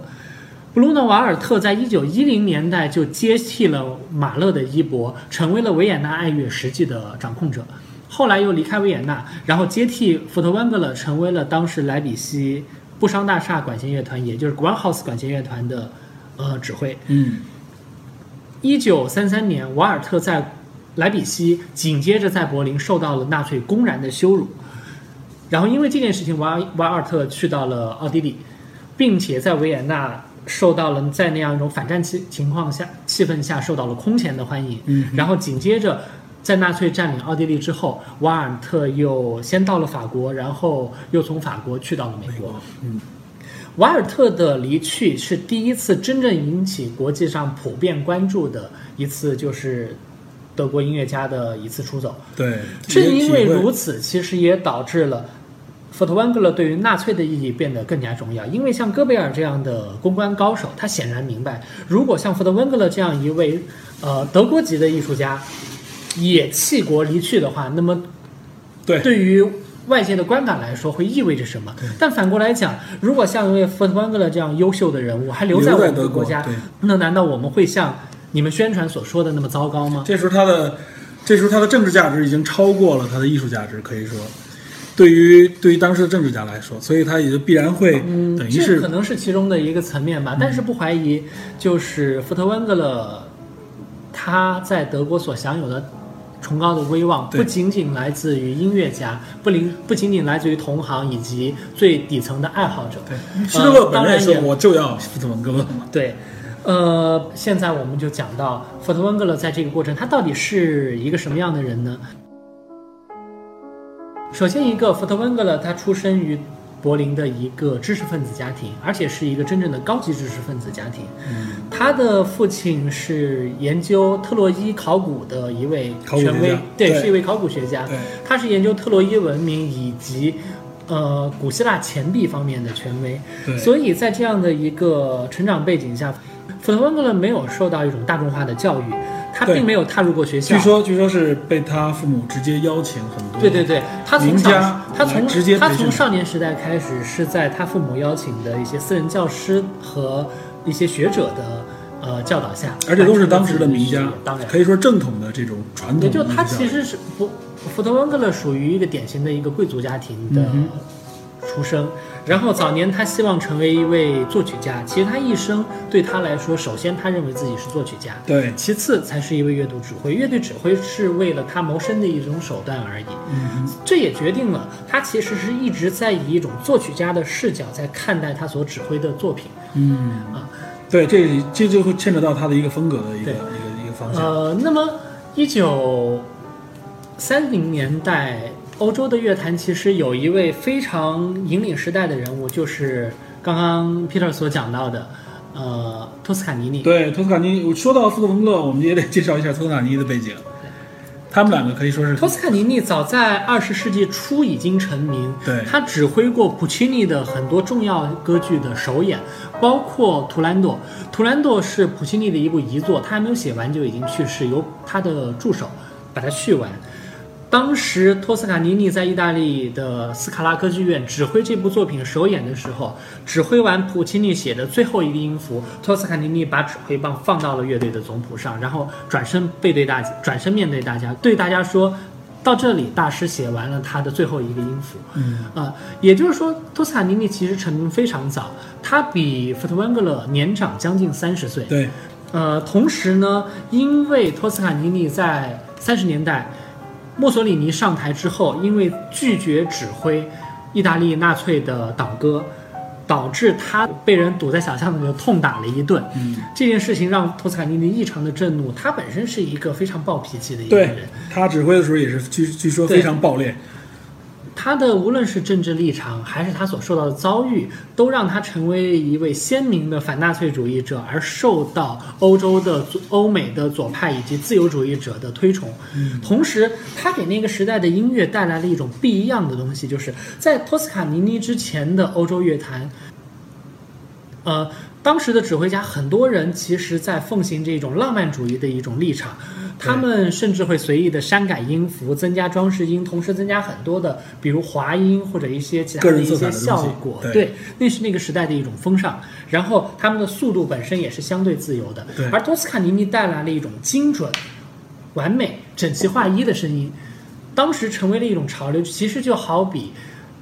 布鲁诺瓦尔特在一九一零年代就接替了马勒的衣钵，成为了维也纳爱乐实际的掌控者。后来又离开维也纳，然后接替福特温格勒，成为了当时莱比锡布商大厦管弦乐团，也就是 Groundhouse 管弦乐团的呃指挥。嗯，一九三三年，瓦尔特在莱比锡，紧接着在柏林受到了纳粹公然的羞辱。然后因为这件事情，瓦瓦尔特去到了奥地利，并且在维也纳受到了在那样一种反战气情况下气氛下受到了空前的欢迎。嗯然后紧接着。在纳粹占领奥地利之后，瓦尔特又先到了法国，然后又从法国去到了美国。嗯，瓦尔特的离去是第一次真正引起国际上普遍关注的一次，就是德国音乐家的一次出走。对，正因为如此，其实也导致了福特温格勒对于纳粹的意义变得更加重要。因为像戈贝尔这样的公关高手，他显然明白，如果像福特温格勒这样一位呃德国籍的艺术家也弃国离去的话，那么对对于外界的观感来说，会意味着什么？但反过来讲，如果像一位福特温格勒这样优秀的人物还留在我们的国国家对，那难道我们会像你们宣传所说的那么糟糕吗？这时候他的这时候他的政治价值已经超过了他的艺术价值，可以说，对于对于当时的政治家来说，所以他也就必然会嗯，等于是这可能是其中的一个层面吧，但是不怀疑，就是福特温格勒他在德国所享有的崇高的威望，不仅仅来自于音乐家，不仅不仅仅来自于同行以及最底层的爱好者。对希特勒本人我就要福特文格勒嘛，对，呃，现在我们就讲到福特温格勒在这个过程，他到底是一个什么样的人呢？首先，一个福特温格勒，他出生于柏林的一个知识分子家庭，而且是一个真正的高级知识分子家庭。嗯他的父亲是研究特洛伊考古的一位权威对，对是一位考古学家。他是研究特洛伊文明以及呃古希腊钱币方面的权威。对，所以在这样的一个成长背景下，福特温格勒没有受到一种大众化的教育，他并没有踏入过学校。据说据说是被他父母直接邀请很多，对对对，他从小他从直接他从少年时代开始是在他父母邀请的一些私人教师和一些学者的呃教导下，而且都是当时的名家当然可以说正统的这种传统也就。他其实是不，福特温格勒属于一个典型的一个贵族家庭的嗯出生，然后早年他希望成为一位作曲家，其实他一生对他来说，首先他认为自己是作曲家，对，其次才是一位乐队指挥，乐队指挥是为了他谋生的一种手段而已。嗯这也决定了他其实是一直在以一种作曲家的视角在看待他所指挥的作品。嗯啊，对，这这就会牵扯到他的一个风格的一个一个一个方向。呃，那么一九三零年代，欧洲的乐坛其实有一位非常引领时代的人物，就是刚刚 Peter 所讲到的，呃，托斯卡尼尼。对，托斯卡尼，尼说到斯特文格勒，我们也得介绍一下托斯卡尼尼的背景。他们两个可以说是托斯卡尼尼早在二十世纪初已经成名，对他指挥过普契尼的很多重要歌剧的首演，包括《图兰朵》。《图兰朵》是普契尼的一部遗作，他还没有写完就已经去世，由他的助手把它续完。当时托斯卡尼尼在意大利的斯卡拉歌剧院指挥这部作品首演的时候，指挥完普契尼写的最后一个音符，托斯卡尼尼把指挥棒放到了乐队的总谱上，然后转身背对大家，转身面对大家，对大家说：“到这里，大师写完了他的最后一个音符。”嗯啊、也就是说，托斯卡尼尼其实成名非常早，他比福特温格勒年长将近三十岁。对呃，同时呢，因为托斯卡尼尼在三十年代墨索里尼上台之后，因为拒绝指挥意大利纳粹的党歌，导致他被人堵在小巷子里痛打了一顿。嗯，这件事情让托斯卡尼尼异常的震怒。他本身是一个非常暴脾气的一个人，，他指挥的时候也是据据说非常暴烈。他的无论是政治立场，还是他所受到的遭遇，都让他成为一位鲜明的反纳粹主义者，而受到欧洲的欧美的左派以及自由主义者的推崇。同时，他给那个时代的音乐带来了一种不一样的东西，就是在托斯卡尼尼之前的欧洲乐坛。呃，当时的指挥家很多人其实在奉行这种浪漫主义的一种立场，他们甚至会随意的删改音符，增加装饰音，同时增加很多的，比如滑音或者一些其他的一些效果。对那是那个时代的一种风尚。然后他们的速度本身也是相对自由的对，而托斯卡尼尼带来了一种精准、完美、整齐划一的声音，当时成为了一种潮流。其实就好比，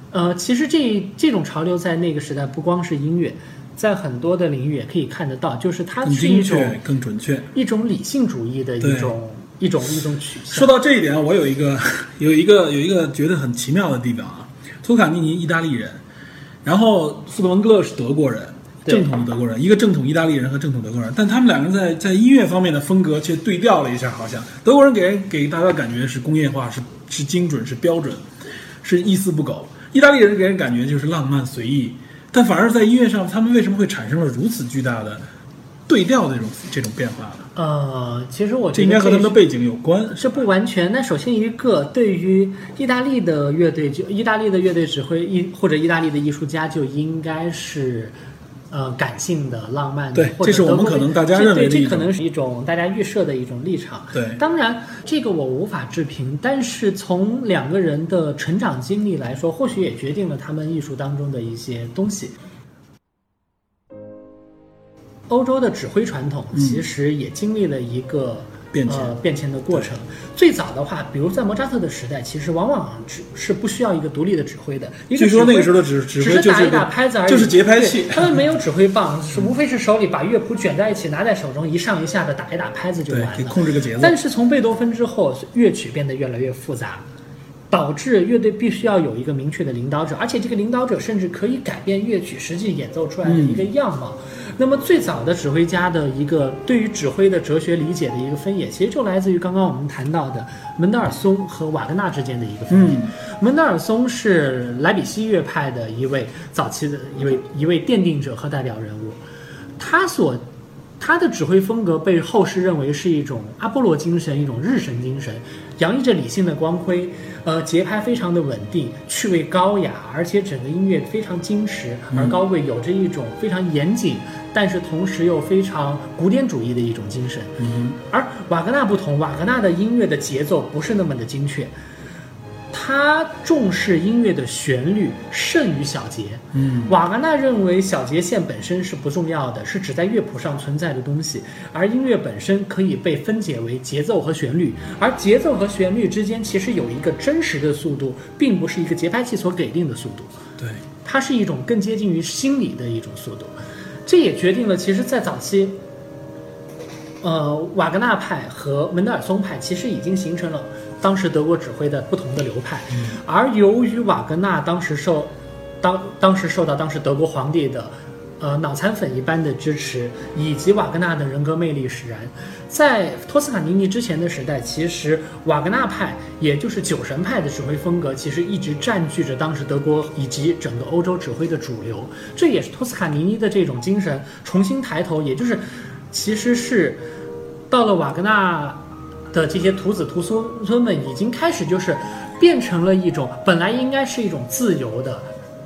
呃，其实这这种潮流在那个时代不光是音乐，在很多的领域也可以看得到，就是它更是一种精确、更准确。一种理性主义的一种一种一种取向。说到这一点，我有一个 有一个有一个觉得很奇妙的地方啊。托卡尼尼意大利人，然后斯特文格勒是德国人，正统的德国人，一个正统意大利人和正统德国人，但他们两个人在在音乐方面的风格却对调了一下，好像德国人给人给大家感觉是工业化，是是精准，是标准，是一丝不苟；意大利人给人感觉就是浪漫随意，但反而在音乐上，他们为什么会产生了如此巨大的对调的这种这种变化呢？呃，其实我觉得这应该和他们的背景有关。这不完全。那首先一个，对于意大利的乐队，就意大利的乐队指挥艺或者意大利的艺术家，就应该是。呃，感性的、浪漫的，对或者这是我们可能大家认为的一种这可能是一种大家预设的一种立场。对当然这个我无法置评，但是从两个人的成长经历来说，或许也决定了他们艺术当中的一些东西。欧洲的指挥传统其实也经历了一个、嗯变迁呃变迁的过程。最早的话，比如在莫扎特的时代，其实往往只是不需要一个独立的指挥的。一个据说那个时候的指指只挥就是打一打拍子而已，就是节拍器对他们没有指挥棒，是无非是手里把乐谱卷在一起，拿在手中一上一下的打一打拍子就完了。控制个节奏。但是从贝多芬之后，乐曲变得越来越复杂，导致乐队必须要有一个明确的领导者，而且这个领导者甚至可以改变乐曲实际演奏出来的一个样貌。那么最早的指挥家的一个对于指挥的哲学理解的一个分野，其实就来自于刚刚我们谈到的门德尔松和瓦格纳之间的一个分野。嗯。门德尔松是莱比锡乐派的一位早期的一位一位奠定者和代表人物，他所他的指挥风格被后世认为是一种阿波罗精神，一种日神精神，洋溢着理性的光辉，呃，节拍非常的稳定，趣味高雅，而且整个音乐非常矜持而高贵，有着一种非常严谨，但是同时又非常古典主义的一种精神。嗯而瓦格纳不同，瓦格纳的音乐的节奏不是那么的精确，他重视音乐的旋律胜于小节。嗯，瓦格纳认为小节线本身是不重要的，是指在乐谱上存在的东西，而音乐本身可以被分解为节奏和旋律，而节奏和旋律之间其实有一个真实的速度，并不是一个节拍器所给定的速度。对，它是一种更接近于心理的一种速度，这也决定了，其实，在早期，呃，瓦格纳派和门德尔松派其实已经形成了当时德国指挥的不同的流派，而由于瓦格纳当时受当当时受到当时德国皇帝的呃脑残粉一般的支持，以及瓦格纳的人格魅力使然，在托斯卡尼尼之前的时代，其实瓦格纳派，也就是酒神派的指挥风格，其实一直占据着当时德国以及整个欧洲指挥的主流。这也是托斯卡尼尼的这种精神重新抬头，也就是其实是到了瓦格纳的这些徒子徒孙们，已经开始就是变成了一种本来应该是一种自由的。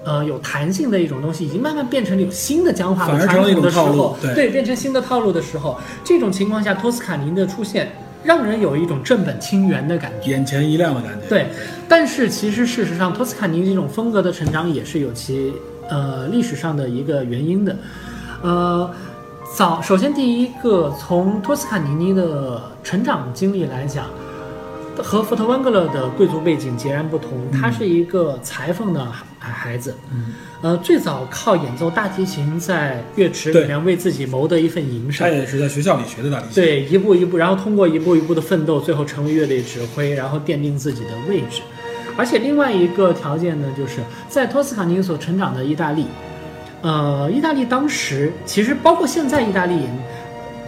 呃，有弹性的一种东西，已经慢慢变成了有新的僵化的传统的时候，对变成新的套路的时候，这种情况下，托斯卡尼的出现，让人有一种正本清源的感觉。眼前一亮的感觉。对，但是其实事实上，托斯卡尼这种风格的成长也是有其呃历史上的一个原因的。呃，早首先第一个，从托斯卡尼尼的成长经历来讲，和福特温格勒的贵族背景截然不同。他是一个裁缝的孩孩子，嗯，呃，最早靠演奏大提琴在乐池里面为自己谋得一份营生他。也是在学校里学的大提琴。对，一步一步，然后通过一步一步的奋斗，最后成为乐队指挥，然后奠定自己的位置。而且另外一个条件呢，就是在托斯卡尼所成长的意大利，呃，意大利当时其实包括现在意大利，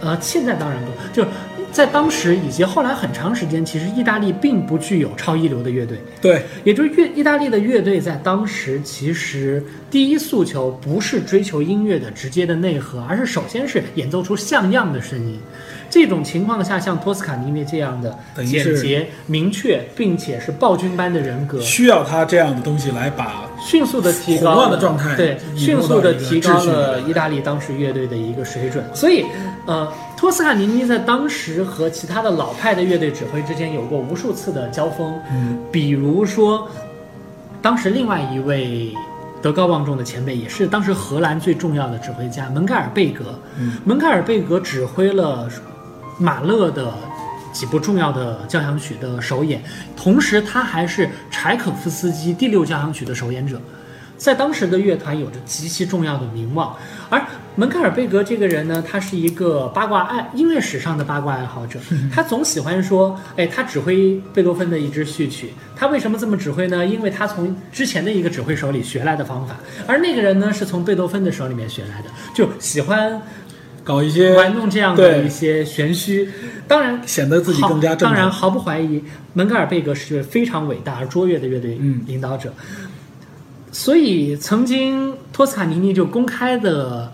呃，现在当然不，就是在当时以及后来很长时间，其实意大利并不具有超一流的乐队。对，也就是乐意大利的乐队在当时其实第一诉求不是追求音乐的直接的内核，而是首先是演奏出像样的声音。这种情况下，像托斯卡尼尼这样的简洁、明确，并且是暴君般的人格，需要他这样的东西来把迅速的提高乱的状态对，迅速的提高了意大利当时乐队的一个水准。所以，呃，托斯卡尼尼在当时和其他的老派的乐队指挥之间有过无数次的交锋，嗯，比如说，当时另外一位德高望重的前辈，也是当时荷兰最重要的指挥家门盖尔贝格。嗯门盖尔贝格指挥了马勒的几部重要的交响曲的首演，同时他还是柴可夫斯基第六交响曲的首演者。在当时的乐团有着极其重要的名望，而门格尔贝格这个人呢，他是一个八卦爱音乐史上的八卦爱好者，他总喜欢说，哎，他指挥贝多芬的一支序曲，他为什么这么指挥呢？因为他从之前的一个指挥手里学来的方法，而那个人呢是从贝多芬的手里面学来的，就喜欢搞一些玩弄这样的一些玄虚。当然，显得自己更加正当然，毫不怀疑，门格尔贝格是非常伟大而卓越的乐队嗯领导者。所以，曾经托斯卡尼尼就公开的，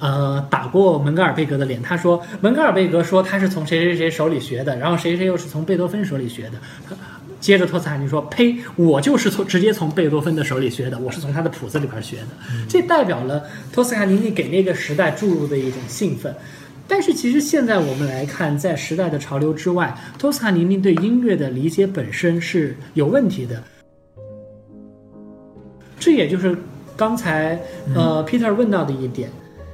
呃，打过门格尔贝格的脸。他说，门格尔贝格说他是从谁谁谁手里学的，然后谁谁又是从贝多芬手里学的。他接着托斯卡尼说：“呸，我就是从直接从贝多芬的手里学的，我是从他的谱子里边学的。”这代表了托斯卡尼尼给那个时代注入的一种兴奋。但是其实现在我们来看，在时代的潮流之外，托斯卡尼尼对音乐的理解本身是有问题的。这也就是刚才呃 Peter 问到的一点：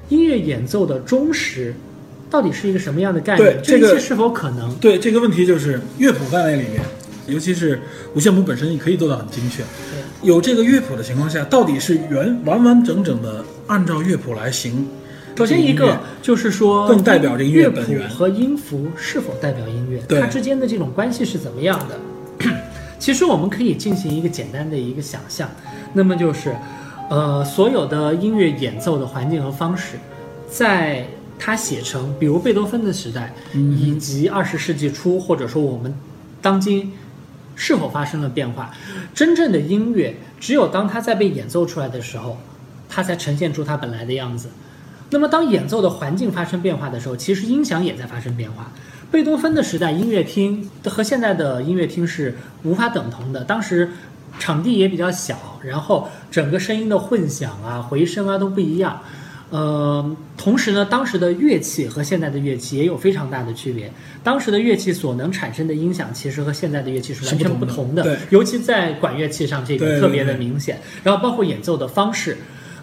音乐演奏的忠实到底是一个什么样的概念？对这个一切是否可能？对这个问题，就是乐谱范围里面，尤其是五线谱本身，你可以做到很精确。有这个乐谱的情况下，到底是原完完整整的按照乐谱来行？首先一个就是说，更代表这个乐谱和音符是否代表音乐，它之间的这种关系是怎么样的？其实我们可以进行一个简单的一个想象，那么就是，呃，所有的音乐演奏的环境和方式，在他写成，比如贝多芬的时代，嗯以及二十世纪初，或者说我们当今是否发生了变化？真正的音乐，只有当它在被演奏出来的时候，它才呈现出它本来的样子。那么，当演奏的环境发生变化的时候，其实音响也在发生变化。贝多芬的时代，音乐厅和现在的音乐厅是无法等同的。当时场地也比较小，然后整个声音的混响啊、回声啊都不一样。呃，同时呢，当时的乐器和现在的乐器也有非常大的区别。当时的乐器所能产生的音响，其实和现在的乐器是完全不同的同的，尤其在管乐器上，这个特别的对明显。然后包括演奏的方式。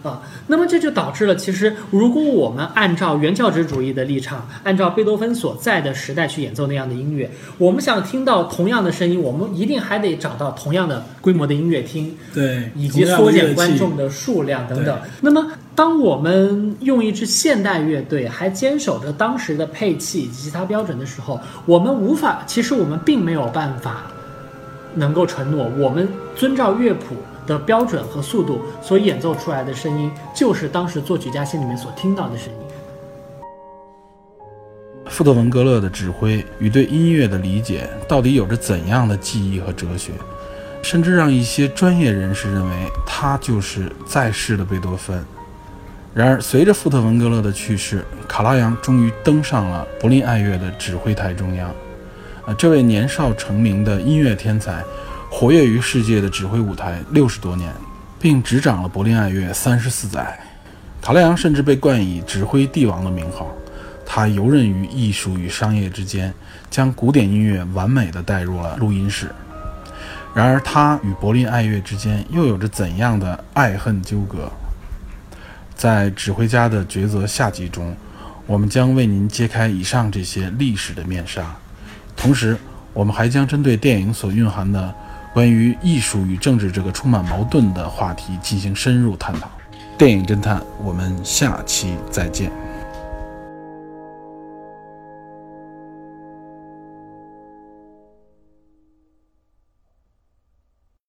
啊，那么这就导致了，其实如果我们按照原教旨主义的立场，按照贝多芬所在的时代去演奏那样的音乐，我们想听到同样的声音，我们一定还得找到同样的规模的音乐厅，对，以及缩减观众的数量等等。那么，当我们用一支现代乐队还坚守着当时的配器以及其他标准的时候，我们无法，其实我们并没有办法能够承诺，我们遵照乐谱的标准和速度所演奏出来的声音，就是当时作曲家心里面所听到的声音。富特文格勒的指挥与对音乐的理解到底有着怎样的技艺和哲学，甚至让一些专业人士认为他就是在世的贝多芬。然而，随着富特文格勒的去世，卡拉扬终于登上了柏林爱乐的指挥台中央。啊，这位年少成名的音乐天才，活跃于世界的指挥舞台六十多年，并执掌了柏林爱乐三十四载。卡莱扬甚至被冠以“指挥帝王”的名号。他游刃于艺术与商业之间，将古典音乐完美地带入了录音室。然而，他与柏林爱乐之间又有着怎样的爱恨纠葛？在指挥家的抉择下集中，我们将为您揭开以上这些历史的面纱，同时，我们还将针对电影所蕴含的关于艺术与政治这个充满矛盾的话题进行深入探讨。电影侦探，我们下期再见。